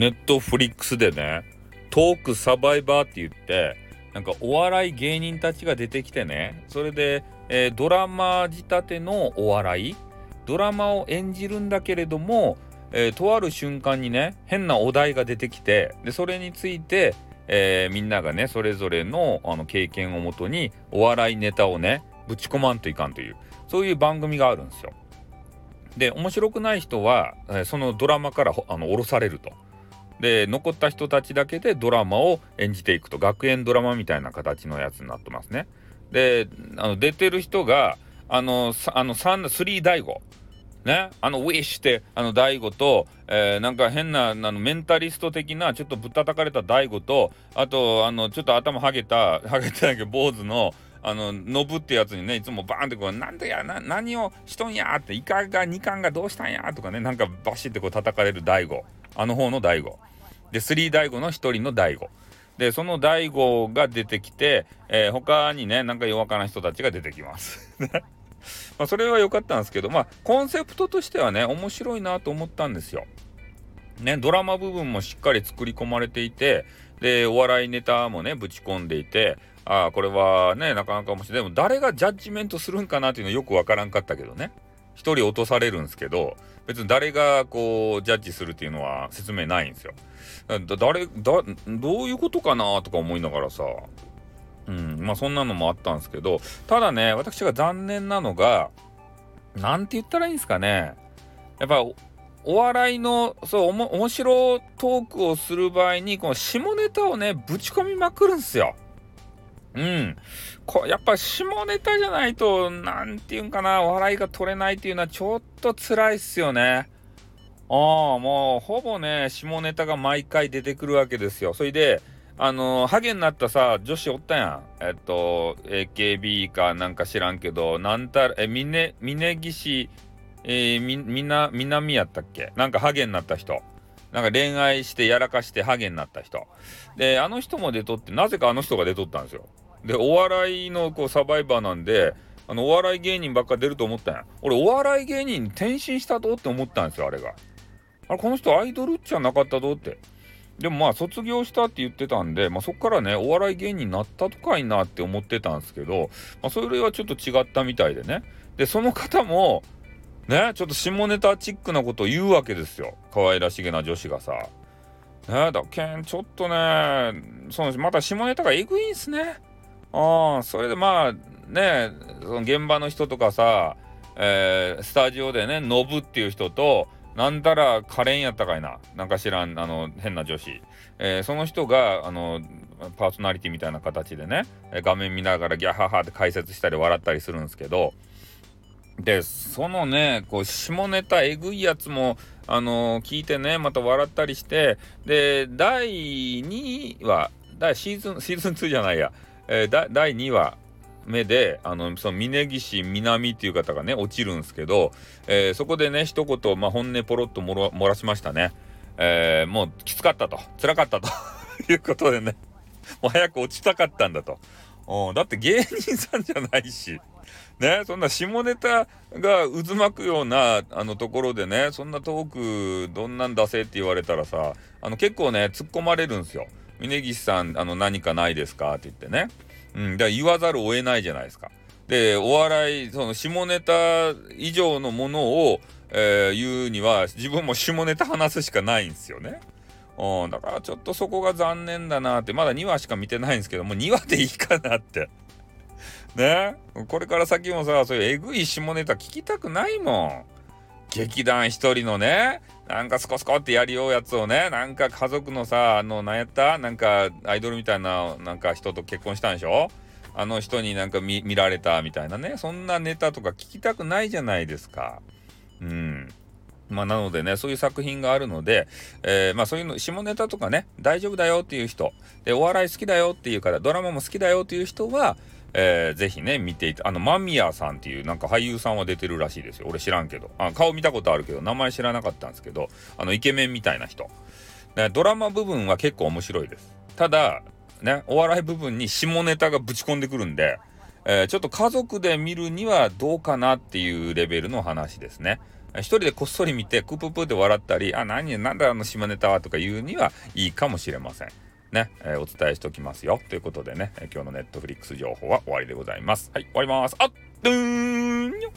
ネットフリックスでねトークサバイバーって言ってなんかお笑い芸人たちが出てきてねそれで、えー、ドラマ仕立てのお笑いドラマを演じるんだけれども、えー、とある瞬間にね変なお題が出てきてでそれについて、えー、みんながねそれぞれのあの経験をもとにお笑いネタをねぶち込まんといかんというそういう番組があるんですよ。で面白くない人は、え、そのドラマからあの降ろされると。で残った人たちだけでドラマを演じていくと。学園ドラマみたいな形のやつになってますね。であの出てる人があのあの3大悟。ね、あのウィッシュってあの大悟と、えー、なんか変なあのメンタリスト的なちょっとぶったたかれた大悟とあとあのちょっと頭はげたはげてないけど坊主のあのノブってやつにねいつもバーンってこう「なんでやな何をしとんや」って「イカが2巻がどうしたんや」とかねなんかバシッてこう叩かれる大悟。あの方の大悟。で3大悟の1人の大悟。でその大悟が出てきて、えー、他にねなんか弱かな人たちが出てきます。まあそれは良かったんですけどまあコンセプトとしてはね面白いなと思ったんですよ。ねドラマ部分もしっかり作り込まれていてでお笑いネタもねぶち込んでいてああこれはねなかなか面白い。でも誰がジャッジメントするんかなっていうのよくわからんかったけどね。1人落とされるんですけど別に誰がこうジャッジするっていうのは説明ないんですよ。だ誰だどういうことかなとか思いながらさうんまあそんなのもあったんですけどただね私が残念なのが何て言ったらいいんですかねやっぱお笑いのそうおも面白トークをする場合にこの下ネタをねぶち込みまくるんすよ。うん。こやっぱ下ネタじゃないと何て言うんかな笑いが取れないっていうのはちょっと辛いっすよね。ああもうほぼね下ネタが毎回出てくるわけですよ。それであのハゲになったさ女子おったやん。えっと AKB かなんか知らんけどなんたらえ峰峯岸えー、み、みな、南やったっけ？なんかハゲになった人。なんか恋愛してやらかしてハゲになった人。で、あの人も出とって、なぜかあの人が出とったんですよ。で、お笑いのこうサバイバーなんで、あの、お笑い芸人ばっか出ると思ったんや。俺、お笑い芸人転身したとって思ったんですよ、あれが。あれ、この人アイドルっちゃなかったとって。でもまあ、卒業したって言ってたんで、まあそっからね、お笑い芸人になったとかいなって思ってたんですけど、まあそれはちょっと違ったみたいでね。で、その方も、ねちょっと下ネタチックなことを言うわけですよ可愛らしげな女子がさ。ねだけんちょっとねそのまた下ネタがえぐいんすね。ああそれでまあねその現場の人とかさ、えー、スタジオでねノブっていう人となんだらカレンやったかいななんか知らんあの変な女子、えー、その人があのパーソナリティみたいな形でね画面見ながらギャハハって解説したり笑ったりするんですけどで、そのね、こう、下ネタえぐいやつも、あの、聞いてね、また笑ったりして、で、第2話、第シーズン、シーズン2じゃないや、えー、第2話目で、あの、その、峯岸南っていう方がね、落ちるんですけど、えー、そこでね、一言、まあ、本音ポロッと漏らしましたね。えもう、きつかったと、辛かったと いうことでね、もう早く落ちたかったんだと。うん、だって芸人さんじゃないし。ね、そんな下ネタが渦巻くようなあのところでね、そんなトークどんなん出せって言われたらさ、あの結構ね、突っ込まれるんですよ。峯岸さん、あの何かないですか？って言ってね。うん、だから言わざるを得ないじゃないですか。で、お笑い、その下ネタ以上のものを、えー、言うには、自分も下ネタ話すしかないんですよね。うん、だからちょっとそこが残念だなって、まだ2話しか見てないんですけどもう、2話でいいかなって。ね？これから先もさ、そういうえぐい下ネタ聞きたくないもん。劇団一人のね、なんかスコスコってやりようやつをね、なんか家族のさ、あの、なんやった？なんかアイドルみたいな、なんか人と結婚したんでしょ？あの人になんか見られたみたいなね、そんなネタとか聞きたくないじゃないですか。うん。まあ、なのでね、そういう作品があるので、えー、まあ、そういうの、下ネタとかね、大丈夫だよっていう人、で、お笑い好きだよっていうから、ドラマも好きだよっていう人は、えー、ぜひね、見ていた、あの、間宮さんっていうなんか俳優さんは出てるらしいですよ。俺知らんけど。あ顔見たことあるけど、名前知らなかったんですけど、あの、イケメンみたいな人。ドラマ部分は結構面白いです。ただ、ね、お笑い部分に下ネタがぶち込んでくるんで、えー、ちょっと家族で見るにはどうかなっていうレベルの話ですね。一人でこっそり見て、クププって笑ったり、あ、何、なんだあの島ネタはとか言うにはいいかもしれません。ね、えー、お伝えしておきますよ。ということでね、今日のネットフリックス情報は終わりでございます。はい、終わります。あっ、ドゥーンよ